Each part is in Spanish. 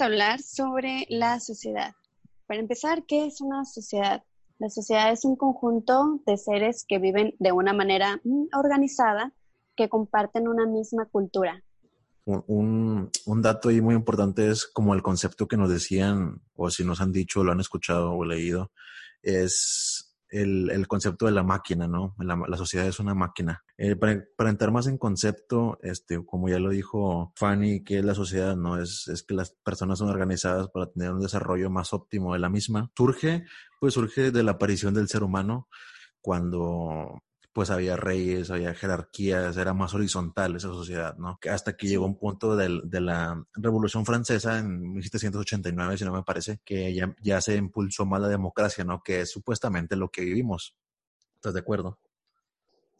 a hablar sobre la sociedad. Para empezar, ¿qué es una sociedad? La sociedad es un conjunto de seres que viven de una manera mm, organizada, que comparten una misma cultura. Un, un, dato ahí muy importante es como el concepto que nos decían, o si nos han dicho, lo han escuchado o leído, es el, el, concepto de la máquina, ¿no? La, la sociedad es una máquina. Eh, para, para, entrar más en concepto, este, como ya lo dijo Fanny, que la sociedad, ¿no? Es, es que las personas son organizadas para tener un desarrollo más óptimo de la misma. Surge, pues surge de la aparición del ser humano cuando pues había reyes, había jerarquías, era más horizontal esa sociedad, ¿no? Hasta que llegó un punto del, de la Revolución Francesa en 1789, si no me parece, que ya, ya se impulsó más la democracia, ¿no? Que es supuestamente lo que vivimos. ¿Estás de acuerdo?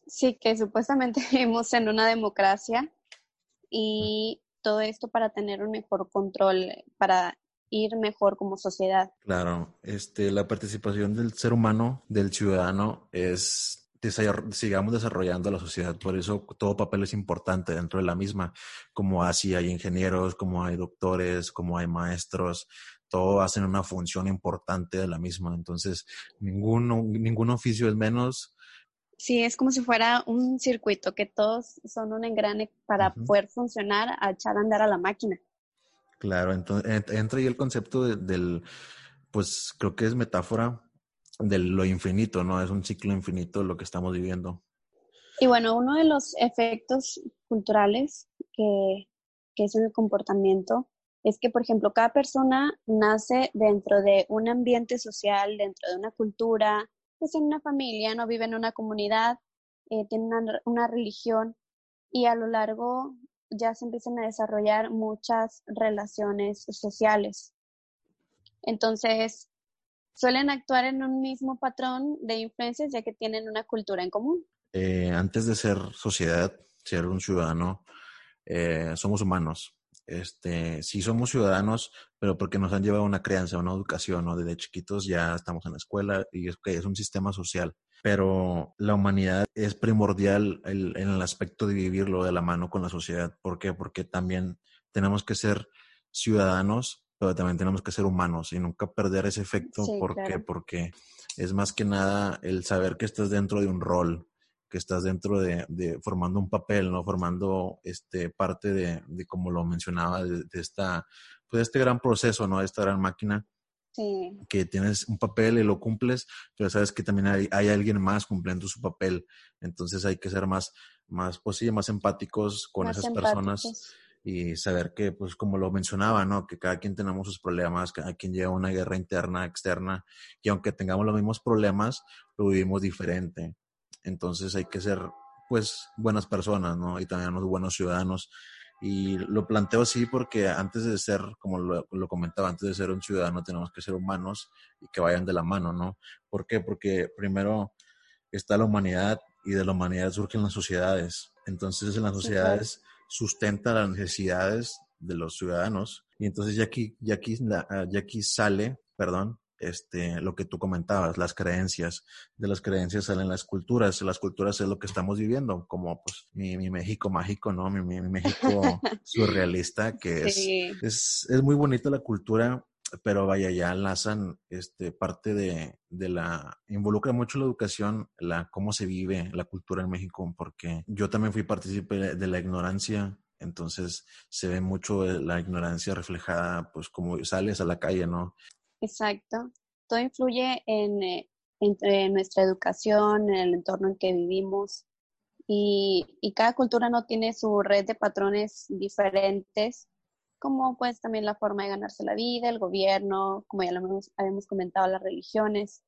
Sí, que supuestamente vivimos en una democracia y todo esto para tener un mejor control, para ir mejor como sociedad. Claro, este, la participación del ser humano, del ciudadano, es sigamos desarrollando la sociedad. Por eso todo papel es importante dentro de la misma, como así hay ingenieros, como hay doctores, como hay maestros, todo hacen una función importante de la misma. Entonces, ninguno, ningún oficio es menos. Sí, es como si fuera un circuito, que todos son un engrane para poder funcionar, a echar a andar a la máquina. Claro, entonces entra ahí el concepto del, pues creo que es metáfora de lo infinito, ¿no? Es un ciclo infinito lo que estamos viviendo. Y bueno, uno de los efectos culturales que, que es el comportamiento es que, por ejemplo, cada persona nace dentro de un ambiente social, dentro de una cultura, pues en una familia, no vive en una comunidad, eh, tiene una, una religión y a lo largo ya se empiezan a desarrollar muchas relaciones sociales. Entonces, suelen actuar en un mismo patrón de influencias ya que tienen una cultura en común. Eh, antes de ser sociedad, ser un ciudadano, eh, somos humanos. Este, sí somos ciudadanos, pero porque nos han llevado una crianza, una educación, ¿no? Desde chiquitos ya estamos en la escuela y es que es un sistema social. Pero la humanidad es primordial en el aspecto de vivirlo de la mano con la sociedad. ¿Por qué? Porque también tenemos que ser ciudadanos pero también tenemos que ser humanos y nunca perder ese efecto porque, porque es más que nada el saber que estás dentro de un rol, que estás dentro de, de formando un papel, ¿no? Formando este parte de, de como lo mencionaba, de, esta, pues este gran proceso, ¿no? De esta gran máquina. Sí. Que tienes un papel y lo cumples, pero sabes que también hay, hay alguien más cumpliendo su papel. Entonces hay que ser más, más, pues sí, más empáticos con esas personas y saber que, pues como lo mencionaba, ¿no? Que cada quien tenemos sus problemas, cada quien lleva una guerra interna, externa, y aunque tengamos los mismos problemas, lo vivimos diferente. Entonces hay que ser, pues, buenas personas, ¿no? Y también unos buenos ciudadanos. Y lo planteo así porque antes de ser, como lo, lo, comentaba, antes de ser un ciudadano tenemos que ser humanos y que vayan de la mano, ¿no? ¿Por qué? Porque primero está la humanidad y de la humanidad surgen las sociedades. Entonces en las sociedades sustenta las necesidades de los ciudadanos. Y entonces ya aquí, ya aquí, ya aquí sale, perdón, este, lo que tú comentabas, las creencias. De las creencias salen las culturas. Las culturas es lo que estamos viviendo, como pues mi, mi México mágico, ¿no? Mi, mi, México surrealista, que es, es, es muy bonita la cultura pero vaya, ya enlazan este, parte de, de, la, involucra mucho la educación, la, cómo se vive la cultura en México, porque yo también fui partícipe de la ignorancia, entonces se ve mucho la ignorancia reflejada, pues como sales a la calle, ¿no? Exacto, todo influye en, eh, en nuestra educación, en el entorno en que vivimos. Y, y cada cultura no tiene su red de patrones diferentes como pues también la forma de ganarse la vida, el gobierno, como ya lo habíamos comentado, las religiones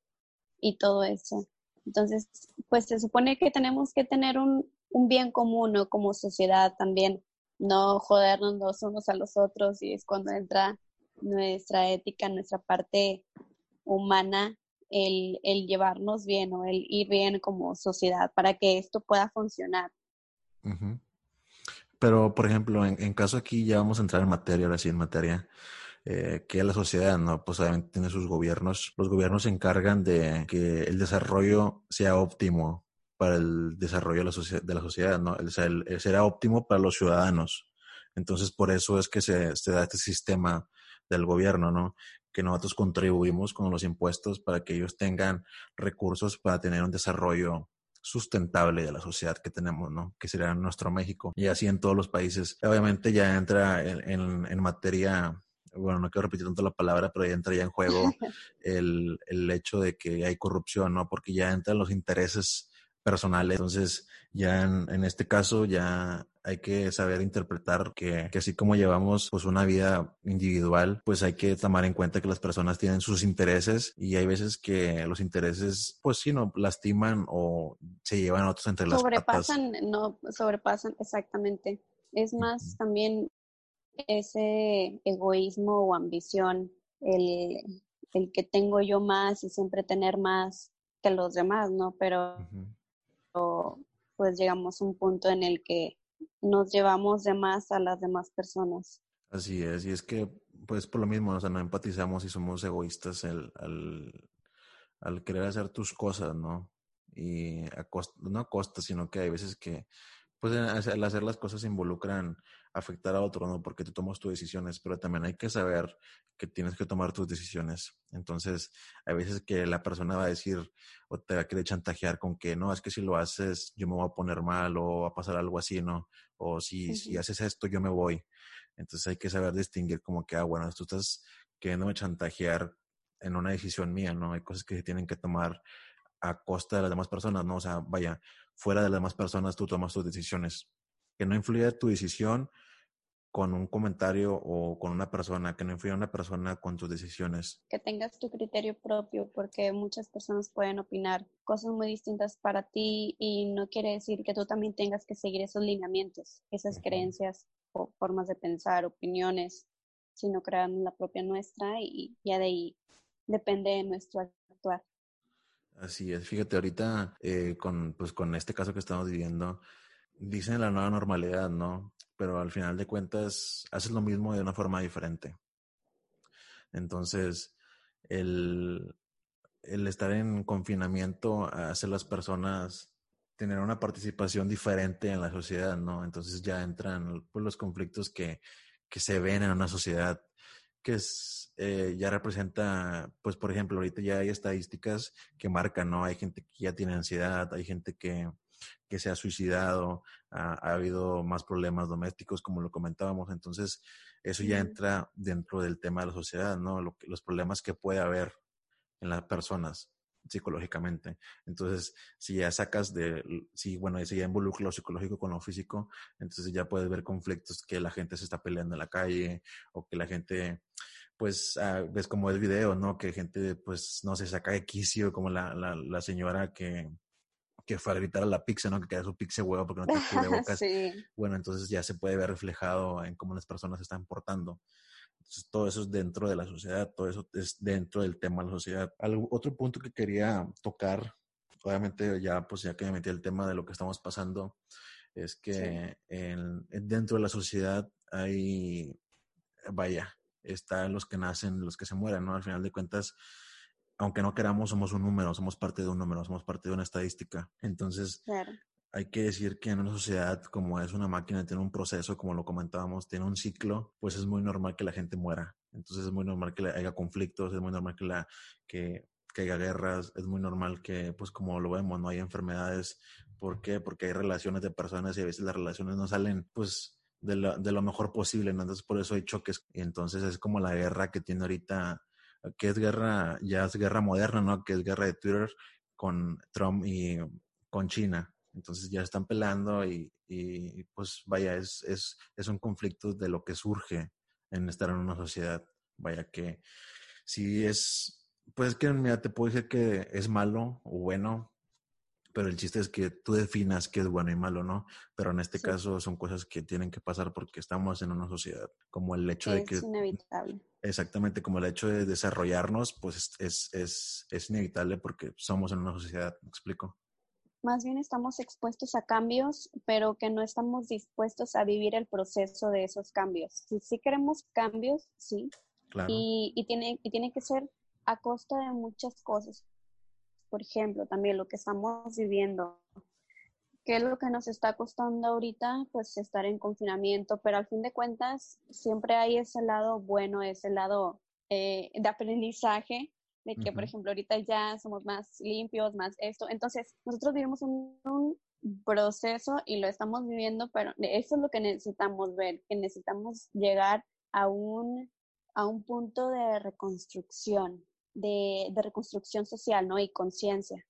y todo eso. Entonces, pues se supone que tenemos que tener un, un bien común ¿no? como sociedad también, no jodernos los unos a los otros y es cuando entra nuestra ética, nuestra parte humana, el, el llevarnos bien o el ir bien como sociedad para que esto pueda funcionar. Pero, por ejemplo, en, caso aquí ya vamos a entrar en materia, ahora sí en materia, eh, que la sociedad, ¿no? Pues obviamente tiene sus gobiernos. Los gobiernos se encargan de que el desarrollo sea óptimo para el desarrollo de la, de la sociedad, ¿no? O sea, el, será óptimo para los ciudadanos. Entonces, por eso es que se, se da este sistema del gobierno, ¿no? Que nosotros contribuimos con los impuestos para que ellos tengan recursos para tener un desarrollo sustentable de la sociedad que tenemos, ¿no? Que sería nuestro México. Y así en todos los países. Obviamente ya entra en, en, materia, bueno, no quiero repetir tanto la palabra, pero ya entra ya en juego el, el hecho de que hay corrupción, ¿no? Porque ya entran los intereses personales. Entonces, ya en, este caso, ya hay que saber interpretar que, que, así como llevamos pues una vida individual, pues hay que tomar en cuenta que las personas tienen sus intereses y hay veces que los intereses pues sí no lastiman o se llevan a otros entre las sobrepasan, no sobrepasan exactamente. Es más también ese egoísmo o ambición, el, el, que tengo yo más y siempre tener más que los demás, ¿no? Pero pues llegamos a un punto en el que nos llevamos de más a las demás personas. Así es, y es que pues por lo mismo, o sea, no empatizamos y somos egoístas al, al, querer hacer tus cosas, ¿no? Y a no a costa, sino que hay veces que pues al hacer las cosas involucran afectar a otro, ¿no? Porque tú tomas tus decisiones, pero también hay que saber que tienes que tomar tus decisiones. Entonces, hay veces que la persona va a decir o te va a querer chantajear con que, no, es que si lo haces, yo me voy a poner mal o va a pasar algo así, ¿no? O si, si haces esto, yo me voy. Entonces, hay que saber distinguir como que, ah, bueno, tú estás queriéndome chantajear en una decisión mía, ¿no? Hay cosas que se tienen que tomar a costa de las demás personas, ¿no? O sea, vaya, fuera de las demás personas tú tomas tus decisiones. Que no influya tu decisión con un comentario o con una persona, que no influya una persona con tus decisiones. Que tengas tu criterio propio, porque muchas personas pueden opinar cosas muy distintas para ti y no quiere decir que tú también tengas que seguir esos lineamientos, esas creencias o formas de pensar, opiniones, sino crear la propia nuestra y ya de ahí depende de nuestro actuar. Así es, fíjate, ahorita eh, con, pues, con este caso que estamos viviendo, dicen la nueva normalidad, ¿no? Pero al final de cuentas haces lo mismo de una forma diferente. Entonces, el, el estar en confinamiento hace a las personas tener una participación diferente en la sociedad, ¿no? Entonces ya entran pues, los conflictos que, que se ven en una sociedad que es, eh, ya representa, pues por ejemplo, ahorita ya hay estadísticas que marcan, ¿no? Hay gente que ya tiene ansiedad, hay gente que, que se ha suicidado, ha, habido más problemas domésticos, como lo comentábamos, entonces eso ya entra dentro del tema de la sociedad, ¿no? los problemas que puede haber en las personas psicológicamente. Entonces, si ya sacas de, si bueno, si ya involucra lo psicológico con lo físico, entonces ya puedes ver conflictos que la gente se está peleando en la calle o que la gente, pues, ah, ves como el video, ¿no? Que gente, pues, no se saca de quicio, como la, la, la señora que, que fue a gritar a la pizza, ¿no? Que queda su pizza huevo porque no te cubre bocas. sí. Bueno, entonces ya se puede ver reflejado en cómo las personas se están portando todo eso es dentro de la sociedad, todo eso es dentro del tema de la sociedad. Algo, otro punto que quería tocar, obviamente ya pues ya que me metí el tema de lo que estamos pasando, es que dentro de la sociedad hay, vaya, están los que nacen, los que se mueren, ¿no? Al final de cuentas, aunque no queramos, somos un número, somos parte de un número, somos parte de una estadística. Entonces, claro hay que decir que en una sociedad como es una máquina, tiene un proceso, como lo comentábamos, tiene un ciclo, pues es muy normal que la gente muera. Entonces es muy normal que haya conflictos, es muy normal que, la, que, haya guerras, es muy normal que, pues como lo vemos, no hay enfermedades. ¿Por qué? Porque hay relaciones de personas y a veces las relaciones no salen, pues, de lo, de lo mejor posible, Entonces por eso hay choques. Y entonces es como la guerra que tiene ahorita, que es guerra, ya es guerra moderna, ¿no? Que es guerra de Twitter con Trump y con China entonces ya están pelando y, y pues vaya, es, es, es, un conflicto de lo que surge en estar en una sociedad. Vaya que si es, pues que mira, te puedo decir que es malo o bueno, pero el chiste es que tú definas qué es bueno y malo, ¿no? Pero en este caso son cosas que tienen que pasar porque estamos en una sociedad, como el hecho de que... Es inevitable. Exactamente, como el hecho de desarrollarnos, pues es, es, es inevitable porque somos en una sociedad, ¿me explico? Más bien estamos expuestos a cambios, pero que no estamos dispuestos a vivir el proceso de esos cambios. Si sí queremos cambios, sí. Y, y, tiene, y tiene que ser a costa de muchas cosas. Por ejemplo, también lo que estamos viviendo, ¿Qué es lo que nos está costando ahorita? Pues estar en confinamiento, pero al fin de cuentas siempre hay ese lado bueno, ese lado eh, de aprendizaje, de que, por ejemplo, ahorita ya somos más limpios, más esto. Entonces, nosotros vivimos un, un proceso y lo estamos viviendo, pero eso es lo que necesitamos ver, que necesitamos llegar a un, a un punto de reconstrucción, de, de reconstrucción social, ¿no? Y conciencia.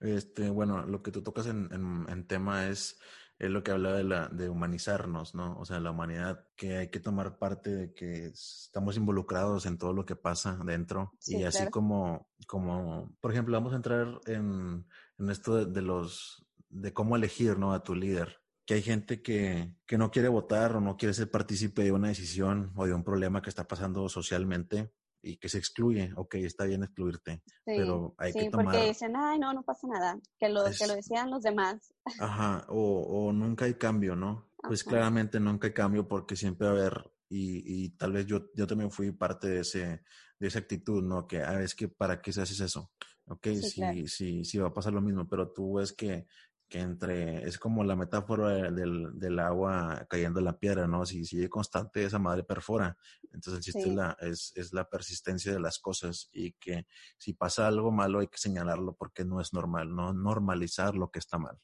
Este, bueno, lo que tú tocas en, en, tema es, es, lo que hablaba de, la, de humanizarnos, ¿no? O sea, la humanidad, que hay que tomar parte de que estamos involucrados en todo lo que pasa dentro. y así como, como, por ejemplo, vamos a entrar en, en esto de, los, de cómo elegir, ¿no? A tu líder que hay gente que, que, no quiere votar o no quiere ser partícipe de una decisión o de un problema que está pasando socialmente y que se excluye, ok, está bien excluirte, pero hay que tomar... porque dicen, ay, no, no pasa nada, que lo, que lo decían los demás. Ajá, o, o nunca hay cambio, ¿no? Pues claramente nunca hay cambio porque siempre va a haber, y, y tal vez yo, yo también fui parte de, ese, de esa actitud, ¿no? Que, ah, es que, ¿para qué se haces eso? Ok, sí, sí, sí, va a pasar lo mismo, pero tú ves que que entre, es como la metáfora del, del agua cayendo en la piedra, ¿no? Si sigue constante, esa madre perfora. Entonces el chiste es, la, es, es, la persistencia de las cosas y que si pasa algo malo hay que señalarlo porque no es normal, no normalizar lo que está mal.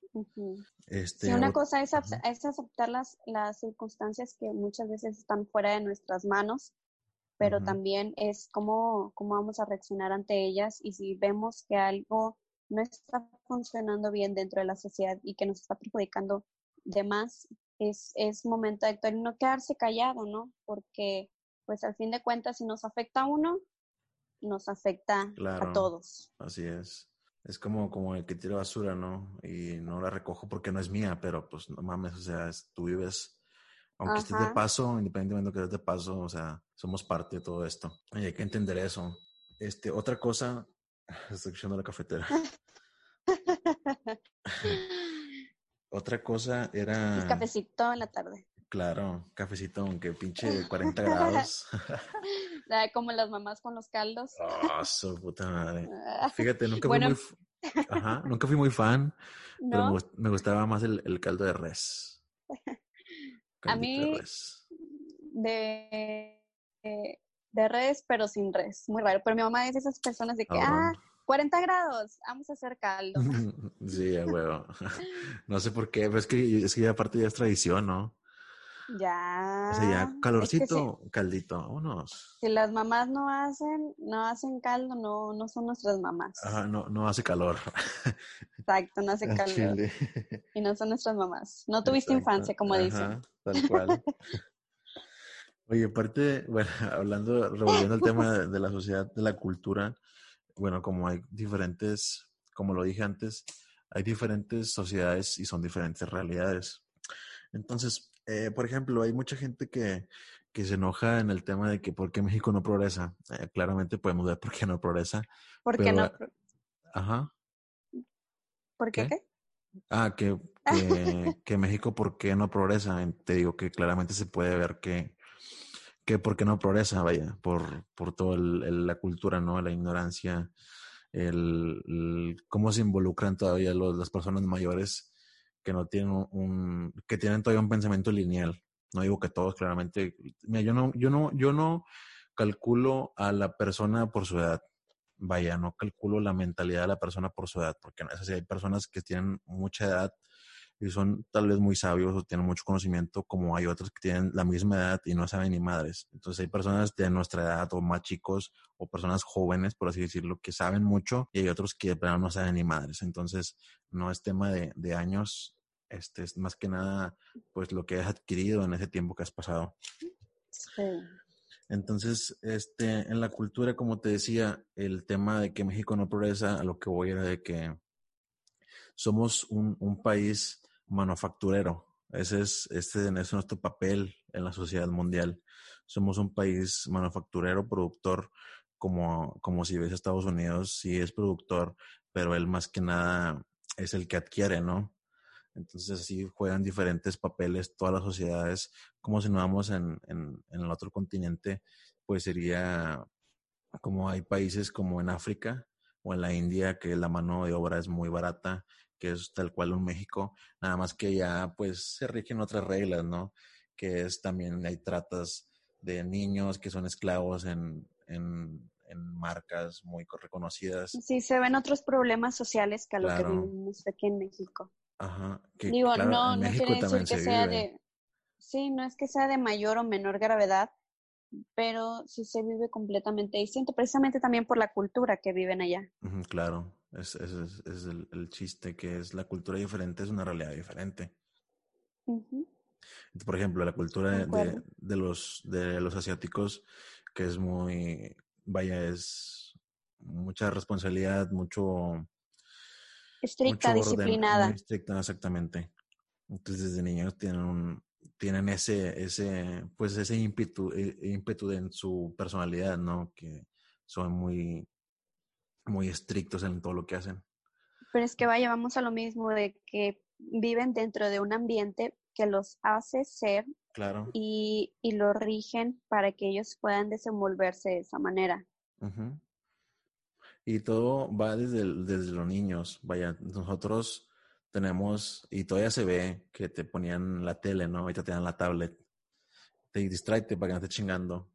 este, una cosa es, es aceptar las, las circunstancias que muchas veces están fuera de nuestras manos, pero también es cómo, cómo vamos a reaccionar ante ellas y si vemos que algo no está funcionando bien dentro de la sociedad y que nos está perjudicando de más, es, es momento de actuar y no quedarse callado, ¿no? Porque, pues al fin de cuentas, si nos afecta a uno, nos afecta a todos. Así es. Es como, como el que tira basura, ¿no? Y no la recojo porque no es mía, pero pues no mames, o sea, tú vives, aunque estés de paso, independientemente de que estés de paso, o sea, somos parte de todo esto. Y hay que entender eso. Este, otra cosa Estoy escuchando la cafetera. Otra cosa era. El cafecito en la tarde. Claro, cafecito, aunque pinche 40 grados. Como las mamás con los caldos. Oh, su puta madre. Fíjate, nunca fui muy. Ajá, nunca fui muy fan, pero me gustaba más el, caldo de res. A mí. De, de de res, pero sin res. Muy raro. Pero mi mamá es de esas personas de que, ah, 40 grados, vamos a hacer caldo. sí, a huevo. no sé por qué, pero es que, es que aparte ya es tradición, ¿no? Ya. O sea, ya calorcito, caldito, vámonos. Si las mamás no hacen, no hacen caldo, no, no son nuestras mamás. Ajá, no, no hace calor. Exacto, no hace calor. Y no son nuestras mamás. No tuviste infancia, como Ajá, dicen. Tal cual. Oye, aparte, bueno, hablando, revolviendo el tema de, la sociedad, de la cultura, bueno, como hay diferentes, como lo dije antes, hay diferentes sociedades y son diferentes realidades. Entonces, eh, por ejemplo, hay mucha gente que, que, se enoja en el tema de que por qué México no progresa. Eh, claramente podemos ver por qué no progresa. ¿Por qué no? Ajá. ¿Por qué? qué? Ah, que, que, que México, ¿por qué no progresa? Te digo que claramente se puede ver que que porque no progresa, vaya, por, por toda la cultura, ¿no? La ignorancia, el, cómo se involucran todavía las personas mayores que no tienen un, que tienen todavía un pensamiento lineal. No digo que todos, claramente. Mira, yo no, yo no, yo no calculo a la persona por su edad. Vaya, no calculo la mentalidad de la persona por su edad, porque. Hay personas que tienen mucha edad y son tal vez muy sabios o tienen mucho conocimiento, como hay otros que tienen la misma edad y no saben ni madres. Entonces hay personas de nuestra edad o más chicos o personas jóvenes, por así decirlo, que saben mucho y hay otros que de plano no saben ni madres. Entonces no es tema de, de años, este es más que nada pues lo que has adquirido en ese tiempo que has pasado. Sí. Entonces, este, en la cultura, como te decía, el tema de que México no progresa, a lo que voy era de que somos un, un país manufacturero. Ese es, este es nuestro papel en la sociedad mundial. Somos un país manufacturero, productor, como, como si ves Estados Unidos, sí es productor, pero él más que nada es el que adquiere, ¿no? Entonces así juegan diferentes papeles todas las sociedades, como si no vamos en, en, en el otro continente, pues sería como hay países como en África o en la India que la mano de obra es muy barata que es tal cual un México, nada más que ya pues se rigen otras reglas, ¿no? Que es también hay tratas de niños que son esclavos en, en, marcas muy reconocidas. Sí, se ven otros problemas sociales que a lo que vivimos aquí en México. Ajá. Que, Digo, no, no quiere decir que sea de... Sí, no es que sea de mayor o menor gravedad, pero sí se vive completamente distinto, precisamente también por la cultura que viven allá. claro, es, es, es el, el, chiste, que es la cultura diferente, es una realidad diferente. Por ejemplo, la cultura de, de, los, de los asiáticos, que es muy, vaya, es mucha responsabilidad, mucho... Estricta, disciplinada. estricta, exactamente. Entonces, desde niños tienen un, tienen ese, ese, pues ese ímpetu, e, ímpetu en su personalidad, ¿no? Que son muy, muy estrictos en todo lo que hacen. Pero es que vaya, vamos a lo mismo de que viven dentro de un ambiente que los hace ser claro. y, y lo rigen para que ellos puedan desenvolverse de esa manera. Y todo va desde, desde los niños. Vaya, nosotros tenemos, y todavía se ve que te ponían la tele, ¿no? Ahorita te dan la tablet. Te distraite para que no esté chingando.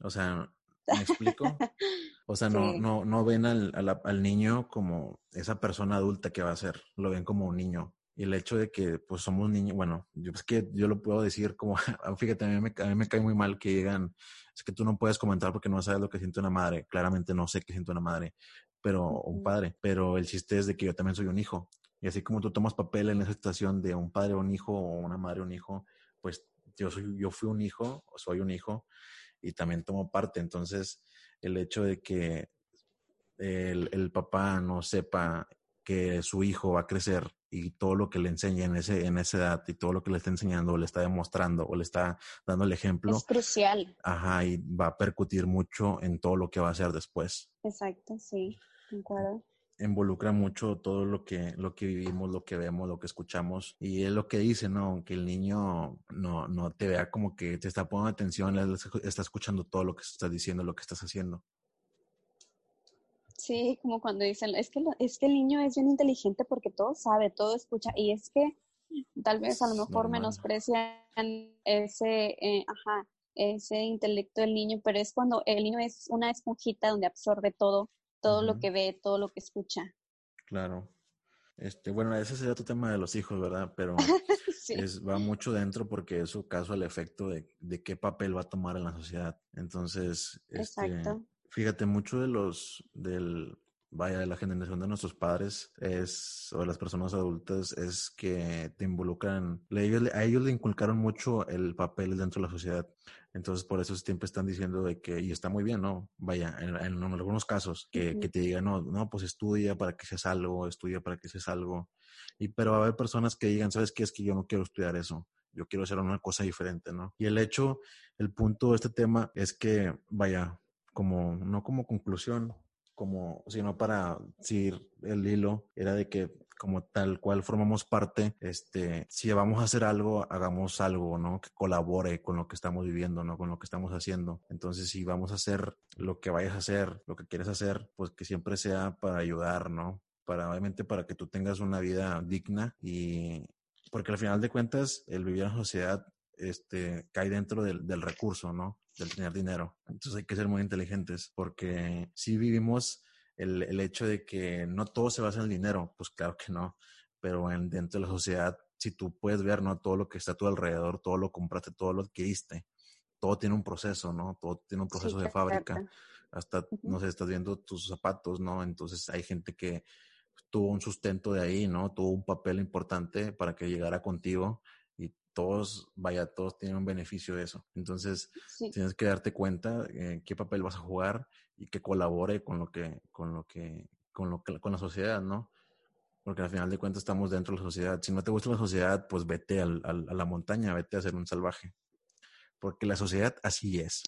O sea, ¿me explico? O sea, no, no, no ven al, al, al, niño como esa persona adulta que va a ser, lo ven como un niño. Y el hecho de que, pues, somos niños, bueno, yo es que yo lo puedo decir como, fíjate, a mí, me, a mí me cae muy mal que digan, es que tú no puedes comentar porque no sabes lo que siente una madre. Claramente no sé qué siente una madre, pero, un padre. Pero el chiste es de que yo también soy un hijo. Y así como tú tomas papel en esa situación de un padre o un hijo o una madre o un hijo, pues yo, soy, yo fui un hijo soy un hijo y también tomo parte. Entonces, el hecho de que el, el, papá no sepa que su hijo va a crecer y todo lo que le enseña en, ese, en esa edad y todo lo que le está enseñando o le está demostrando o le está dando el ejemplo. Es crucial. Ajá, y va a percutir mucho en todo lo que va a hacer después. Exacto, sí, acuerdo involucra mucho todo lo que, lo que vivimos, lo que vemos, lo que escuchamos. Y es lo que dice, ¿no? Que el niño no, no te vea como que te está poniendo atención, está escuchando todo lo que estás diciendo, lo que estás haciendo. Sí, como cuando dicen, es que, es que el niño es bien inteligente porque todo sabe, todo escucha. Y es que tal vez a lo mejor menosprecian ese, eh, ajá, ese intelecto del niño, pero es cuando el niño es una esponjita donde absorbe todo todo lo que ve, todo lo que escucha. Claro. Este, bueno, ese sería otro tema de los hijos, ¿verdad? Pero es, va mucho dentro porque eso caso el efecto de, de, qué papel va a tomar en la sociedad. Entonces, este, fíjate, mucho de los, del, vaya, de la generación de nuestros padres es, o de las personas adultas, es que te involucran, a ellos, a ellos le inculcaron mucho el papel dentro de la sociedad. Entonces, por eso siempre están diciendo de que, y está muy bien, ¿no? Vaya, en, algunos casos, que, que, te digan, no, no, pues estudia para que seas algo, estudia para que seas algo. Y, pero va a haber personas que digan, ¿sabes qué? Es que yo no quiero estudiar eso yo quiero hacer una cosa diferente, ¿no? Y el hecho, el punto de este tema es que, vaya, como, no como conclusión, como, sino para seguir el hilo, era de que como tal cual formamos parte, este, si vamos a hacer algo, hagamos algo, ¿no? Que colabore con lo que estamos viviendo, ¿no? Con lo que estamos haciendo. Entonces, si vamos a hacer lo que vayas a hacer, lo que quieres hacer, pues que siempre sea para ayudar, ¿no? Para, obviamente, para que tú tengas una vida digna y, porque al final de cuentas, el vivir en sociedad, este, cae dentro del, del recurso, ¿no? del tener dinero. Entonces hay que ser muy inteligentes porque si vivimos el, el, hecho de que no todo se basa en el dinero, pues claro que no, pero en, dentro de la sociedad, si tú puedes ver, ¿no? Todo lo que está a tu alrededor, todo lo compraste, todo lo adquiriste, todo tiene un proceso, ¿no? Todo tiene un proceso de fábrica. Hasta, no sé, estás viendo tus zapatos, ¿no? Entonces hay gente que tuvo un sustento de ahí, ¿no? Tuvo un papel importante para que llegara contigo todos, vaya, todos tienen un beneficio de eso. Entonces, tienes que darte cuenta eh, qué papel vas a jugar y que colabore con lo que, con lo que, con lo que, con la sociedad, ¿no? Porque al final de cuentas estamos dentro de la sociedad. Si no te gusta la sociedad, pues vete al, al, a la montaña, vete a ser un salvaje. Porque la sociedad así es.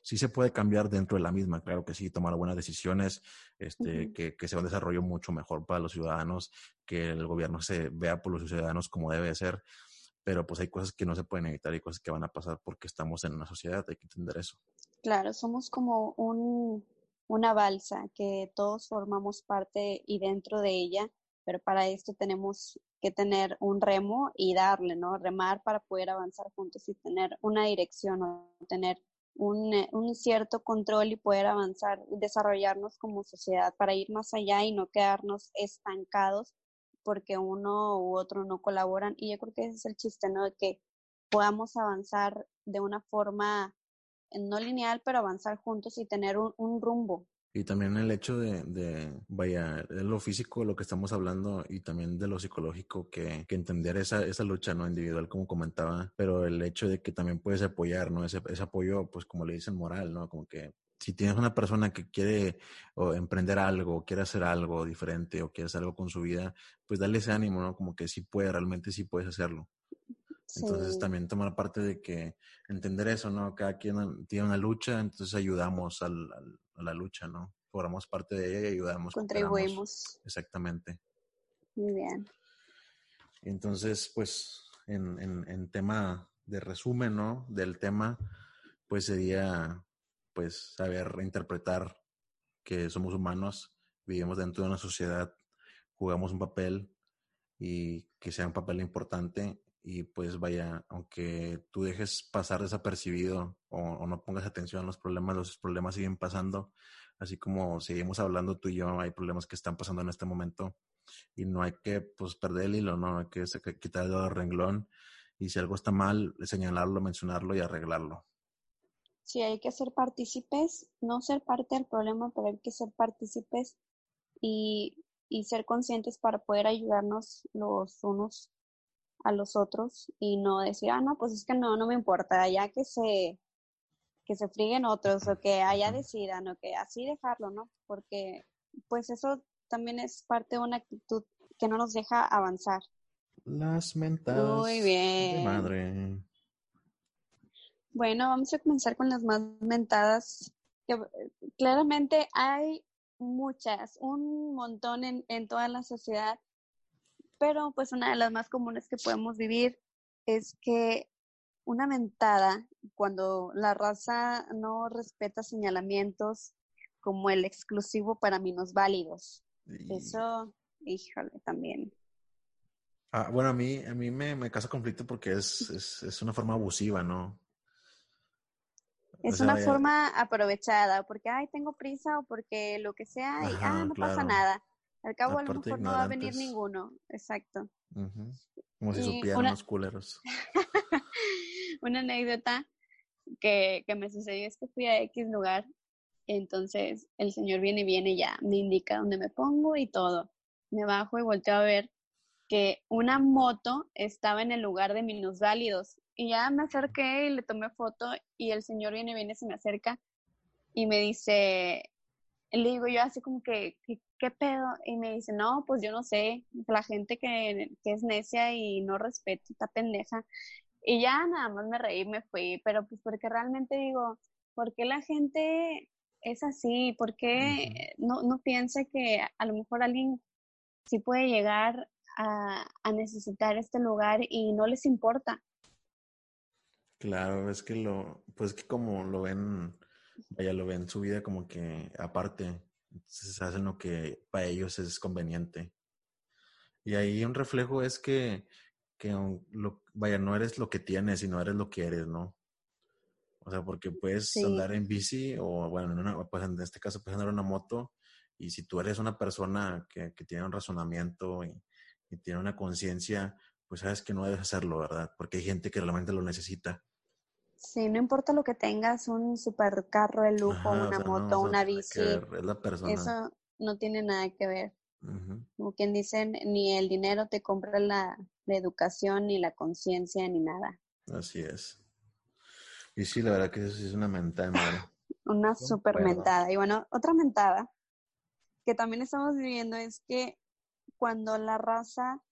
Sí se puede cambiar dentro de la misma, claro que sí, tomar buenas decisiones, este, que, que sea un desarrollo mucho mejor para los ciudadanos, que el gobierno se vea por los ciudadanos como debe ser pero pues hay cosas que no se pueden evitar y cosas que van a pasar porque estamos en una sociedad, hay que entender eso. Claro, somos como un, una balsa que todos formamos parte y dentro de ella, pero para esto tenemos que tener un remo y darle, ¿no? Remar para poder avanzar juntos y tener una dirección o tener un, eh, un, cierto control y poder avanzar, desarrollarnos como sociedad para ir más allá y no quedarnos estancados porque uno u otro no colaboran. Y yo creo que ese es el chiste, ¿no? De que podamos avanzar de una forma no lineal, pero avanzar juntos y tener un, un rumbo. Y también el hecho de, de, vaya, de lo físico, lo que estamos hablando, y también de lo psicológico, que, que, entender esa, esa lucha, ¿no? Individual, como comentaba, pero el hecho de que también puedes apoyar, ¿no? Ese, ese apoyo, pues como le dicen, moral, ¿no? Como que si tienes una persona que quiere o emprender algo, quiere hacer algo diferente o quiere hacer algo con su vida, pues dale ese ánimo, ¿no? Como que sí puede, realmente sí puedes hacerlo. Entonces también tomar parte de que entender eso, ¿no? Cada quien tiene una lucha, entonces ayudamos al, a la lucha, ¿no? Formamos parte de ella y ayudamos. Contribuimos. Exactamente. Muy bien. Entonces, pues, en, en, en, tema de resumen, ¿no? Del tema, pues sería, pues, saber interpretar que somos humanos, vivimos dentro de una sociedad, jugamos un papel y que sea un papel importante y pues vaya, aunque tú dejes pasar desapercibido o, no pongas atención a los problemas, los problemas siguen pasando, así como seguimos hablando tú y yo, hay problemas que están pasando en este momento y no hay que pues perder el hilo, no hay que, quitarlo del renglón y si algo está mal, señalarlo, mencionarlo y arreglarlo. Sí, hay que ser partícipes, no ser parte del problema, pero hay que ser partícipes y, y ser conscientes para poder ayudarnos los unos a los otros y no decir, ah, no, pues es que no, no me importa, ya que se, que se friguen otros o que haya decidan o que así dejarlo, ¿no? Porque pues eso también es parte de una actitud que no nos deja avanzar. Las mentadas Muy bien. de madre. Bueno, vamos a comenzar con las más mentadas. Que, claramente hay muchas, un montón en, en toda la sociedad pero pues una de las más comunes que podemos vivir es que una mentada, cuando la raza no respeta señalamientos como el exclusivo para minusválidos. Eso, híjole, también. Ah, bueno, a mí, a mí me, me causa conflicto porque es, es, es, una forma abusiva, ¿no? Es una forma aprovechada, porque, ay, tengo prisa o porque lo que sea, y, ah, no pasa nada. Al cabo, a lo mejor no va a venir ninguno. Exacto. Como si supieran los culeros. una anécdota que, que me sucedió es que fui a X lugar. Entonces el señor viene y viene ya, me indica dónde me pongo y todo. Me bajo y volteo a ver que una moto estaba en el lugar de minusválidos. Y ya me acerqué y le tomé foto y el señor viene viene, se me acerca y me dice, le digo yo así como que, ¿qué pedo? Y me dice, no, pues yo no sé, la gente que, es necia y no respeta, está pendeja. Y ya nada más me reí, me fui, pero pues porque realmente digo, ¿por qué la gente es así? ¿Por qué no, no piensa que a lo mejor alguien sí puede llegar a, a necesitar este lugar y no les importa? Claro, es que lo, pues que como lo ven vaya, lo ven su vida como que aparte, entonces hacen lo que para ellos es conveniente. Y ahí un reflejo es que, que lo, vaya, no eres lo que tienes, sino eres lo que eres, ¿no? O sea, porque puedes andar en bici o, bueno, en, una, pues en este caso puedes andar en una moto y si tú eres una persona que, que tiene un razonamiento y, y tiene una conciencia, pues sabes que no debes hacerlo, ¿verdad? Porque hay gente que realmente lo necesita. Sí, no importa lo que tengas, un supercarro de lujo, una moto, una bici. Eso no tiene nada que ver. Como quien dicen, ni el dinero te compra la, educación, ni la conciencia, ni nada. Así es. Y sí, la verdad que eso es una mentada. una super mentada. Y bueno, otra mentada que también estamos viviendo es que cuando la raza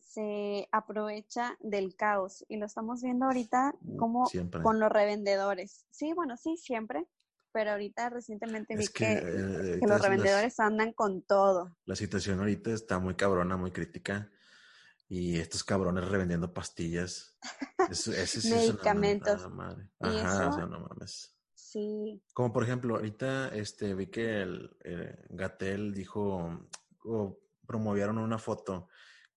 se aprovecha del caos y lo estamos viendo ahorita como con los revendedores. Sí, bueno, sí, siempre, pero ahorita recientemente vi que, eh, los revendedores andan con todo. La situación ahorita está muy cabrona, muy crítica y estos cabrones revendiendo pastillas. Medicamentos. Ajá, o sea, no mames. Sí. Como por ejemplo, ahorita este vi que el, Gatel dijo, promovieron una foto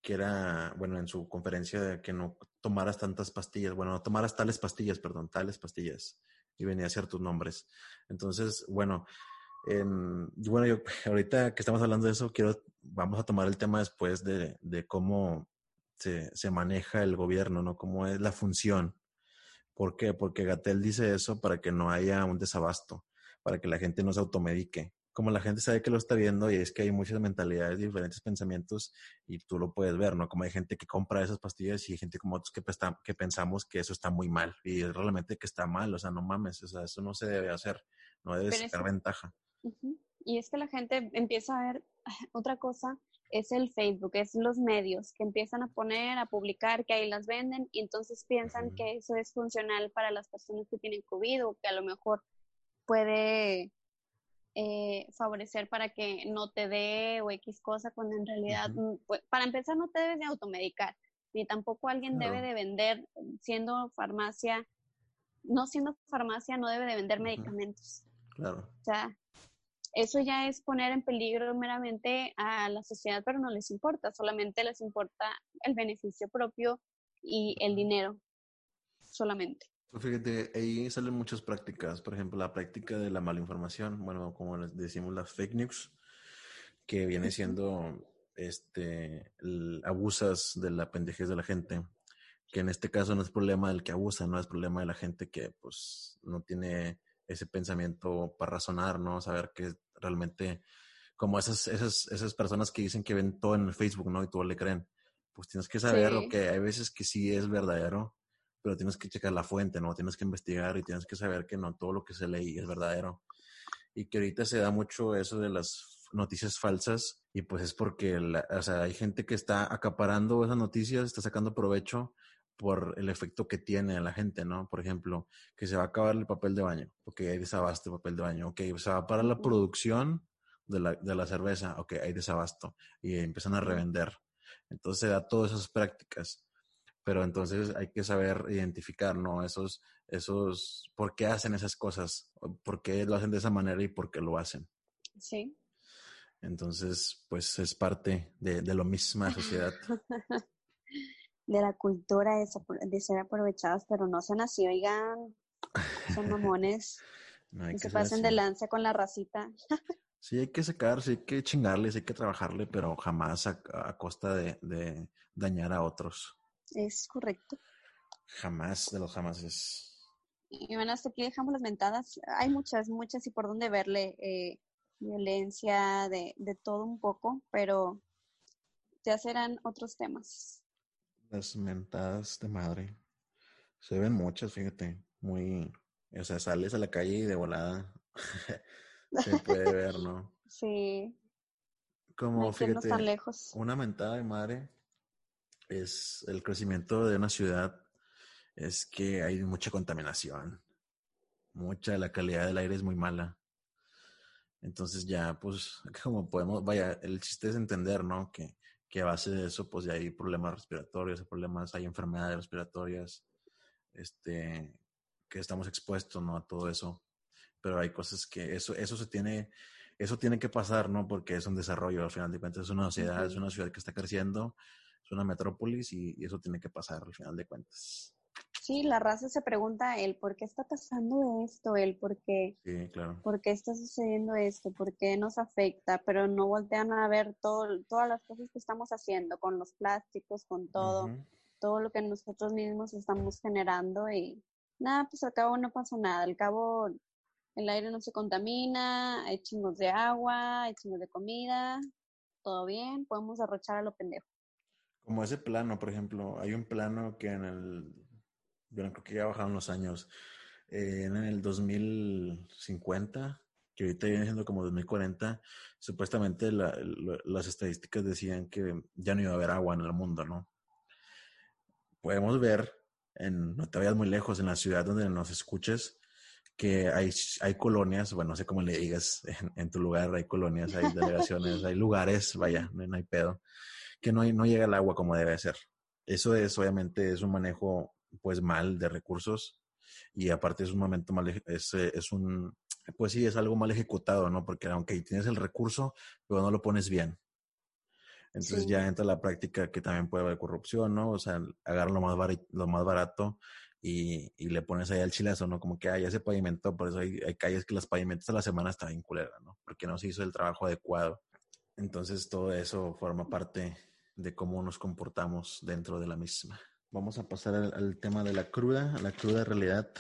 que era, bueno, en su conferencia de que no tomaras tantas pastillas, bueno, no tomaras tales pastillas, perdón, tales pastillas, y venía a ser tus nombres. Entonces, bueno, bueno, yo ahorita que estamos hablando de eso, quiero, vamos a tomar el tema después de, de cómo se, se, maneja el gobierno, ¿no? Cómo es la función. ¿Por qué? Porque Gatel dice eso para que no haya un desabasto, para que la gente no se automedique como la gente sabe que lo está viendo y es que hay muchas mentalidades, diferentes pensamientos y tú lo puedes ver, ¿no? Como hay gente que compra esas pastillas y hay gente como otros que, que pensamos que eso está muy mal y realmente que está mal, o sea, no mames, o sea, eso no se debe hacer, no debe sacar ventaja. Y es que la gente empieza a ver otra cosa, es el Facebook, es los medios que empiezan a poner, a publicar que ahí las venden y entonces piensan que eso es funcional para las personas que tienen COVID o que a lo mejor puede eh, favorecer para que no te dé o X cosa, cuando en realidad, mm, pues, para empezar, no te debes de automedicar, ni tampoco alguien debe de vender, siendo farmacia, no siendo farmacia, no debe de vender medicamentos. Claro. O sea, eso ya es poner en peligro meramente a la sociedad, pero no les importa, solamente les importa el beneficio propio y el dinero, solamente. Pues fíjate, ahí salen muchas prácticas. Por ejemplo, la práctica de la mala información, bueno, como les decimos, las fake news, que viene siendo este abusas de la pendejez de la gente. Que en este caso no es problema del que abusa, no es problema de la gente que pues no tiene ese pensamiento para razonar, ¿no? Saber que realmente, como esas, esas, esas personas que dicen que ven todo en el Facebook, ¿no? Y todo le creen. Pues tienes que saber que hay veces que sí es verdadero pero tienes que checar la fuente, ¿no? Tienes que investigar y tienes que saber que no todo lo que se lee es verdadero. Y que ahorita se da mucho eso de las noticias falsas y pues es porque, o sea, hay gente que está acaparando esas noticias, está sacando provecho por el efecto que tiene a la gente, ¿no? Por ejemplo, que se va a acabar el papel de baño, ok, hay desabasto de papel de baño, ok, se va a parar la producción de la, de la cerveza, ok, hay desabasto y empiezan a revender. Entonces se da todas esas prácticas pero entonces hay que saber identificar, ¿no? Esos, esos, ¿por qué hacen esas cosas? ¿Por qué lo hacen de esa manera y por qué lo hacen? Sí. Entonces, pues es parte de, de lo misma sociedad. de la cultura de, ser aprovechadas, pero no son así, oigan, son mamones. no se pasen de lanza con la racita. sí, hay que sacar, hay que chingarles, hay que trabajarle, pero jamás a, a costa de, de dañar a otros. Es correcto. Jamás de los jamases. Y bueno, hasta aquí dejamos las mentadas. Hay muchas, muchas y por dónde verle eh, violencia, de, de todo un poco, pero ya serán otros temas. Las mentadas de madre. Se ven muchas, fíjate. Muy. O sea, sales a la calle y de volada se puede ver, ¿no? Sí. Como, fíjate, tan lejos. una mentada de madre es el crecimiento de una ciudad es que hay mucha contaminación. Mucha, la calidad del aire es muy mala. Entonces ya, pues, como podemos, vaya, el chiste es entender, ¿no? Que, que a base de eso, pues ya hay problemas respiratorios, hay problemas, hay enfermedades respiratorias, este, que estamos expuestos, ¿no? A todo eso. Pero hay cosas que eso, eso se tiene, eso tiene que pasar, ¿no? Porque es un desarrollo, al final de cuentas, es una sociedad, es una ciudad que está creciendo es una metrópolis y, eso tiene que pasar al final de cuentas. Sí, la raza se pregunta él, ¿por qué está pasando esto? Él, ¿por qué? Sí, claro. ¿Por qué está sucediendo esto? ¿Por qué nos afecta? Pero no voltean a ver todo, todas las cosas que estamos haciendo con los plásticos, con todo, todo lo que nosotros mismos estamos generando y nada, pues al cabo no pasa nada. Al cabo el aire no se contamina, hay chingos de agua, hay chingos de comida, todo bien, podemos derrochar a lo pendejo. Como ese plano, por ejemplo, hay un plano que en el, bueno, creo que ya bajaron los años, eh, en el 2050, que ahorita viene siendo como 2040, supuestamente las estadísticas decían que ya no iba a haber agua en el mundo, ¿no? Podemos ver, en, no te vayas muy lejos, en la ciudad donde nos escuches, que hay, hay colonias, bueno, no sé cómo le digas, en, tu lugar hay colonias, hay delegaciones, hay lugares, vaya, no hay pedo, que no, no llega el agua como debe ser. Eso es, obviamente, es un manejo, pues, mal de recursos y aparte es un momento mal, es, es un, pues sí, es algo mal ejecutado, ¿no? Porque aunque tienes el recurso, pero no lo pones bien. Entonces ya entra la práctica que también puede haber corrupción, ¿no? O sea, agarra lo más, lo más barato y, y, le pones ahí al chilazo, ¿no? Como que ah, ya se pavimentó, por eso hay, hay calles que las pavimentas a la semana está bien culera, ¿no? Porque no se hizo el trabajo adecuado. Entonces todo eso forma parte de cómo nos comportamos dentro de la misma. Vamos a pasar al, tema de la cruda, la cruda realidad,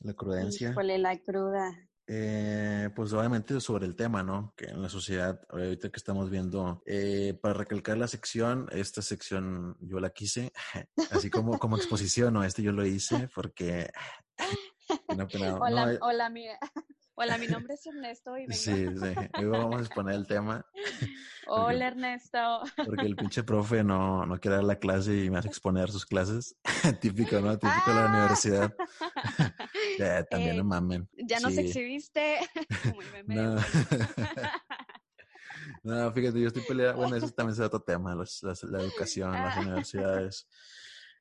la crudencia. ¿Cuál es la cruda? Eh, pues obviamente sobre el tema, ¿no? Que en la sociedad, ahorita que estamos viendo, eh, para recalcar la sección, esta sección yo la quise, así como como exposición, ¿no? Este yo lo hice porque... No, hola, eh, hola, mira. Hola, mi nombre es Ernesto y vengo. Sí, sí. Hoy vamos a exponer el tema. Hola, Ernesto. Porque el pinche profe no, no quiere dar la clase y me hace exponer sus clases. Típico, ¿no? Típico de la ah. universidad. ya, también no eh, mamen. Ya nos exhibiste. no. no, fíjate, yo estoy peleando. Bueno, eso también es otro tema, la educación, las universidades.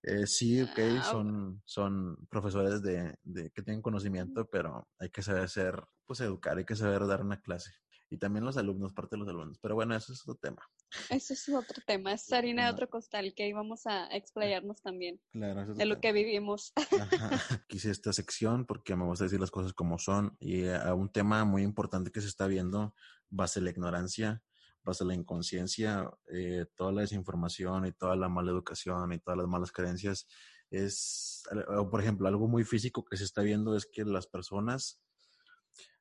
Eh, sí, ok, ah, son, son profesores de, de, que tienen conocimiento, pero hay que saber ser, pues educar, hay que saber dar una clase. Y también los alumnos, parte de los alumnos. Pero bueno, eso es otro tema. Eso es otro tema, es harina de otro costal que íbamos a explayarnos también. Claro, eso es de lo que vivimos. Quise esta sección porque me gusta decir las cosas como son. Y a eh, un tema muy importante que se está viendo, base la ignorancia pasa la inconsciencia, eh, toda la desinformación y toda la mala educación y todas las malas creencias es, por ejemplo, algo muy físico que se está viendo es que las personas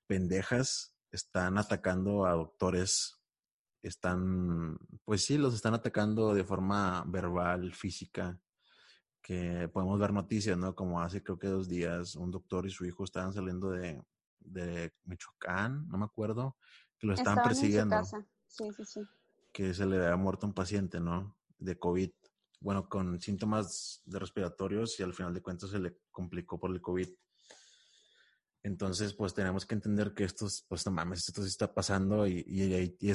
pendejas están atacando a doctores, están, pues sí, los están atacando de forma verbal, física, que podemos ver noticias, ¿no? Como hace creo que dos días un doctor y su hijo estaban saliendo de, de Michoacán, no me acuerdo, que lo estaban, persiguiendo. Que se le había muerto un paciente, ¿no? De COVID. Bueno, con síntomas de respiratorios y al final de cuentas se le complicó por el COVID. Entonces, pues tenemos que entender que esto, pues no mames, esto sí está pasando y,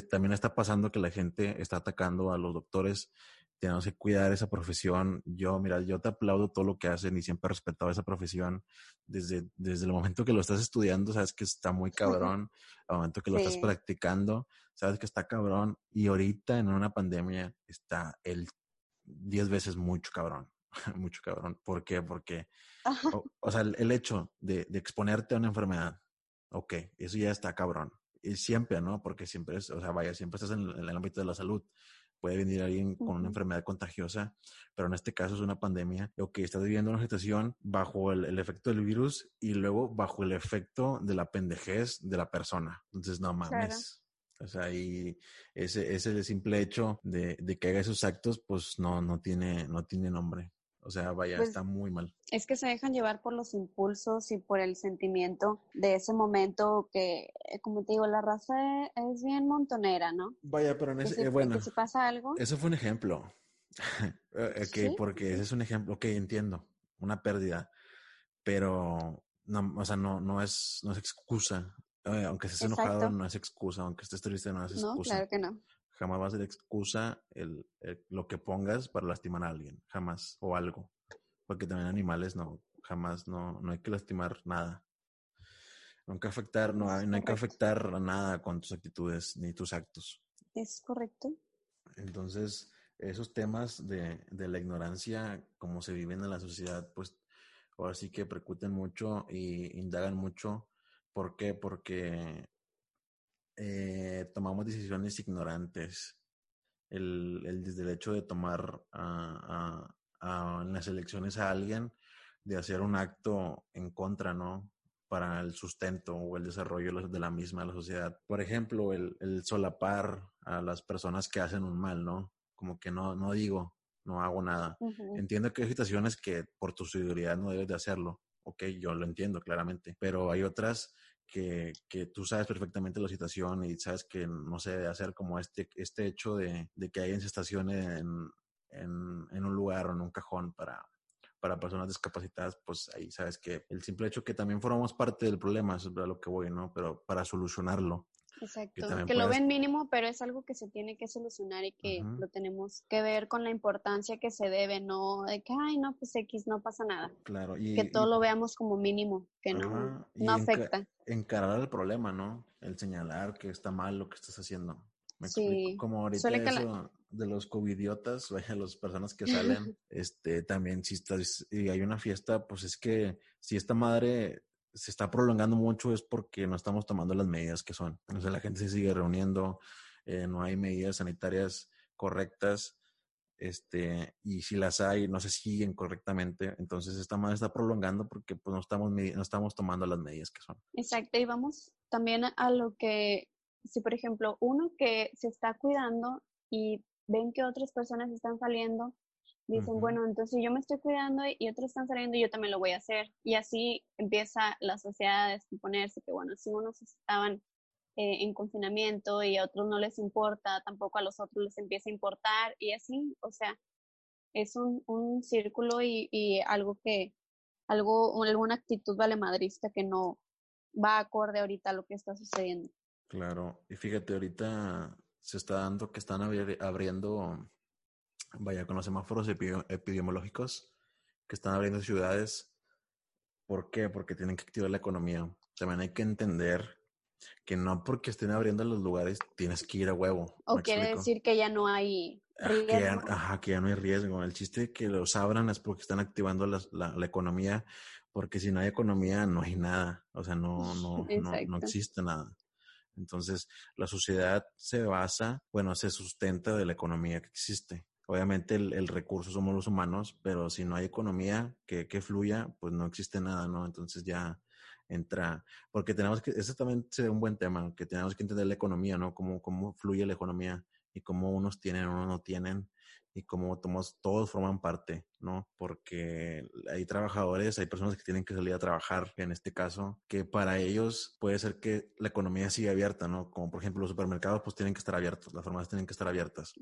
también está pasando que la gente está atacando a los doctores. Tenemos que cuidar esa profesión. Yo, mira, yo te aplaudo todo lo que hacen y siempre he respetado esa profesión. Desde, desde el momento que lo estás estudiando, sabes que está muy cabrón. Al momento que lo estás practicando, sabes que está cabrón. Y ahorita en una pandemia está el 10 veces mucho cabrón. mucho cabrón. ¿Por qué? Porque, o, sea, el, hecho de, de, exponerte a una enfermedad, ok, eso ya está cabrón. Y siempre, ¿no? Porque siempre es, o sea, vaya, siempre estás en, el ámbito de la salud. Puede venir alguien con una enfermedad contagiosa, pero en este caso es una pandemia. Ok, estás viviendo una situación bajo el, el, efecto del virus y luego bajo el efecto de la pendejez de la persona. Entonces, no mames. O sea, y ese, ese simple hecho de, de, que haga esos actos, pues no, no tiene, no tiene nombre. O sea, vaya, pues está muy mal. Es que se dejan llevar por los impulsos y por el sentimiento de ese momento que, eh, como te digo, la raza es bien montonera, ¿no? Vaya, pero en ese, eh, bueno. si pasa algo. Eso fue un ejemplo. Eh, que Porque ese es un ejemplo, ok, entiendo, una pérdida, pero no, o sea, no, no es, no es excusa aunque estés enojado, no es excusa. Aunque estés triste, no es excusa. No, claro que no. Jamás va a ser excusa el, lo que pongas para lastimar a alguien. Jamás. O algo. Porque también animales no. Jamás no, no hay que lastimar nada. No hay afectar, no, hay, no hay que afectar nada con tus actitudes ni tus actos. Es correcto. Entonces, esos temas de, de la ignorancia, como se viven en la sociedad, pues ahora sí que percuten mucho y indagan mucho ¿Por qué? Porque eh, tomamos decisiones ignorantes. El, el, desde el hecho de tomar a, a, en las elecciones a alguien, de hacer un acto en contra, ¿no? Para el sustento o el desarrollo de la misma la sociedad. Por ejemplo, el, el solapar a las personas que hacen un mal, ¿no? Como que no, no digo, no hago nada. Entiendo que hay situaciones que por tu seguridad no debes de hacerlo. Ok, yo lo entiendo claramente, pero hay otras que, que, tú sabes perfectamente la situación y sabes que no se debe hacer como este, este hecho de, de que alguien se estacione en, en, un lugar o en un cajón para, para personas discapacitadas, pues ahí sabes que el simple hecho que también formamos parte del problema, eso es lo que voy, ¿no? Pero para solucionarlo, Exacto, que, lo ven mínimo, pero es algo que se tiene que solucionar y que lo tenemos que ver con la importancia que se debe, no de que, ay, no, pues X, no pasa nada. Claro, y que todo lo veamos como mínimo, que no, no afecta. encarar el problema, ¿no? El señalar que está mal lo que estás haciendo. Me explico. Como ahorita eso de los covidiotas, vaya, las personas que salen, este, también si estás, y hay una fiesta, pues es que si esta madre se está prolongando mucho es porque no estamos tomando las medidas que son. O sea, la gente se sigue reuniendo, eh, no hay medidas sanitarias correctas, este, y si las hay, no se siguen correctamente. Entonces, esta madre está prolongando porque pues no estamos, no estamos tomando las medidas que son. Exacto, y vamos también a lo que, si por ejemplo, uno que se está cuidando y ven que otras personas están saliendo, dicen, bueno, entonces yo me estoy cuidando y otros están saliendo y yo también lo voy a hacer. Y así empieza la sociedad a descomponerse, que bueno, si unos estaban eh, en confinamiento y a otros no les importa, tampoco a los otros les empieza a importar y así, o sea, es un, un círculo y, y algo que, algo, alguna actitud valemadrista que no va acorde ahorita a lo que está sucediendo. Claro, y fíjate, ahorita se está dando que están abriendo, vaya, con los semáforos epidemiológicos, que están abriendo ciudades. ¿Por qué? Porque tienen que activar la economía. También hay que entender que no porque estén abriendo los lugares tienes que ir a huevo. O quiere decir que ya no hay ah, riesgo. ajá, que ya no hay riesgo. El chiste de que los abran es porque están activando la, la, economía, porque si no hay economía no hay nada. O sea, no, no, no, no existe nada. Entonces, la sociedad se basa, bueno, se sustenta de la economía que existe. Obviamente el, recurso somos los humanos, pero si no hay economía que, que, fluya, pues no existe nada, ¿no? Entonces ya entra, porque tenemos que, ese también sería un buen tema, que tenemos que entender la economía, ¿no? Cómo, cómo fluye la economía y cómo unos tienen, unos no tienen y cómo todos, todos forman parte, ¿no? Porque hay trabajadores, hay personas que tienen que salir a trabajar, en este caso, que para ellos puede ser que la economía siga abierta, ¿no? Como por ejemplo los supermercados, pues tienen que estar abiertos, las farmacias tienen que estar abiertas.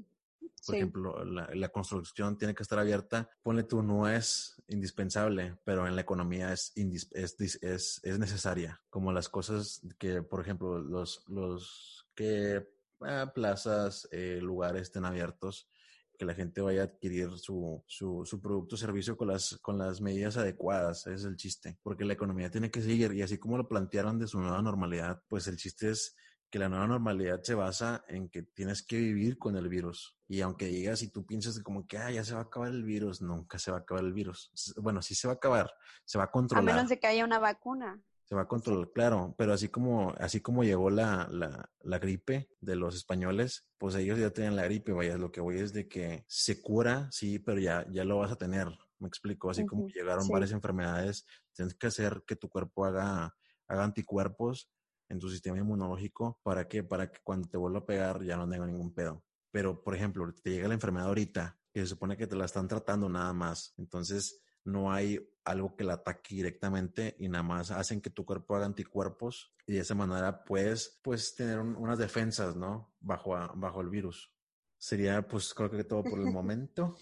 Por ejemplo, la, construcción tiene que estar abierta. Ponle tú, no es indispensable, pero en la economía es, es, es, es necesaria. Como las cosas que, por ejemplo, los, los que ah, plazas, eh, lugares estén abiertos, que la gente vaya a adquirir su, su, su producto o servicio con las, con las medidas adecuadas, ese es el chiste, porque la economía tiene que seguir y así como lo plantearon de su nueva normalidad, pues el chiste es que la nueva normalidad se basa en que tienes que vivir con el virus. Y aunque digas y tú piensas como que ah, ya se va a acabar el virus, nunca se va a acabar el virus. Bueno, sí se va a acabar, se va a controlar. A menos de que haya una vacuna. Se va a controlar, claro, pero así como, así como llegó la, la, la, gripe de los españoles, pues ellos ya tenían la gripe, vaya, lo que voy es de que se cura, sí, pero ya, ya lo vas a tener, me explico, así como llegaron varias enfermedades, tienes que hacer que tu cuerpo haga, haga anticuerpos en tu sistema inmunológico, ¿para qué? Para que cuando te vuelva a pegar ya no tenga ningún pedo. Pero, por ejemplo, te llega la enfermedad ahorita, que se supone que te la están tratando nada más, entonces no hay algo que la ataque directamente y nada más hacen que tu cuerpo haga anticuerpos y de esa manera puedes pues tener unas defensas, ¿no? Bajo, bajo el virus. Sería pues creo que todo por el momento.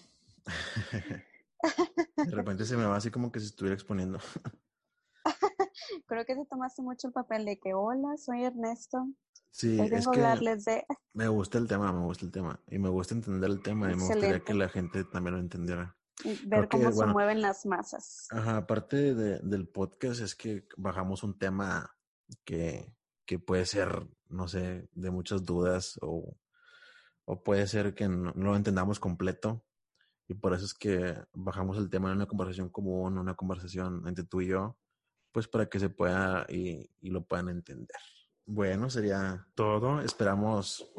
de repente se me va así como que se estuviera exponiendo. creo que se tomaste mucho el papel de que hola, soy Ernesto. Sí, es que me gusta el tema, me gusta el tema y me gusta entender el tema y me gustaría que la gente también lo entendiera ver cómo se mueven las masas. Ajá, aparte de, del podcast es que bajamos un tema que, que, puede ser, no sé, de muchas dudas o, o puede ser que no, lo entendamos completo. Y por eso es que bajamos el tema en una conversación común, una conversación entre tú y yo, pues para que se pueda y, y lo puedan entender. Bueno, sería todo. Esperamos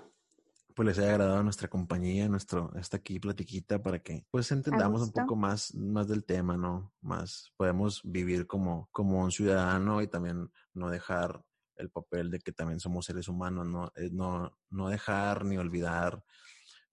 pues les haya agradado nuestra compañía, nuestro, esta aquí platiquita para que pues entendamos un poco más, más del tema, ¿no? Más podemos vivir como, como un ciudadano y también no dejar el papel de que también somos seres humanos, ¿no? Eh, no, no dejar ni olvidar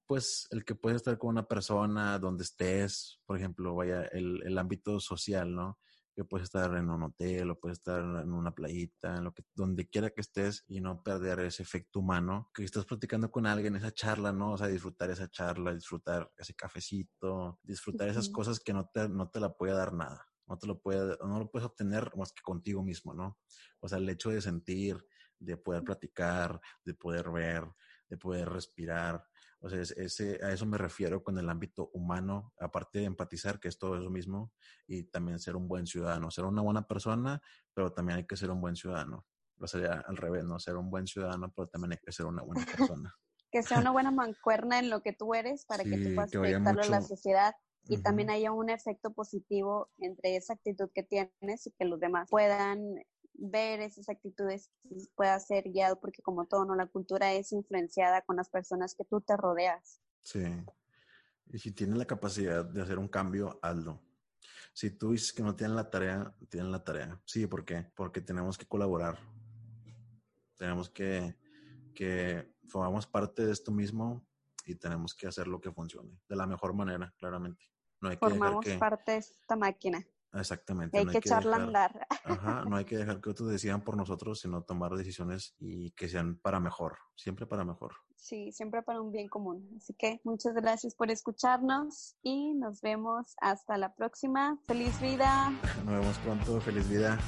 pues el que puedes estar con una persona donde estés, por ejemplo, vaya, el, el ámbito social, ¿no? Que puedes estar en un hotel o puedes estar en una playita, en lo que, donde quiera que estés y no perder ese efecto humano, que estás platicando con alguien, esa charla, ¿no? O sea, disfrutar esa charla, disfrutar ese cafecito, disfrutar esas cosas que no te, no te la puede dar nada. No te lo puede, no lo puedes obtener más que contigo mismo, ¿no? O sea, el hecho de sentir, de poder platicar, de poder ver, de poder respirar, o sea, ese, a eso me refiero con el ámbito humano, aparte de empatizar, que es todo eso mismo, y también ser un buen ciudadano, ser una buena persona, pero también hay que ser un buen ciudadano. O sería al revés, ¿no? Ser un buen ciudadano, pero también hay que ser una buena persona. que sea una buena mancuerna en lo que tú eres para que tú puedas proyectarlo a la sociedad y también haya un efecto positivo entre esa actitud que tienes y que los demás puedan ver esas actitudes y pueda ser guiado porque como todo, ¿no? La cultura es influenciada con las personas que tú te rodeas. Sí. Y si tienes la capacidad de hacer un cambio, hazlo. Si tú dices que no tienen la tarea, tienen la tarea. Sí, ¿por qué? Porque tenemos que colaborar. Tenemos que, que formamos parte de esto mismo y tenemos que hacer lo que funcione de la mejor manera, claramente. No hay que Formamos parte de esta máquina. Exactamente. hay, que, echarla a andar. Ajá, no hay que dejar que otros decidan por nosotros, sino tomar decisiones y que sean para mejor, siempre para mejor. Sí, siempre para un bien común. Así que muchas gracias por escucharnos y nos vemos hasta la próxima. Feliz vida. Nos vemos pronto. Feliz vida.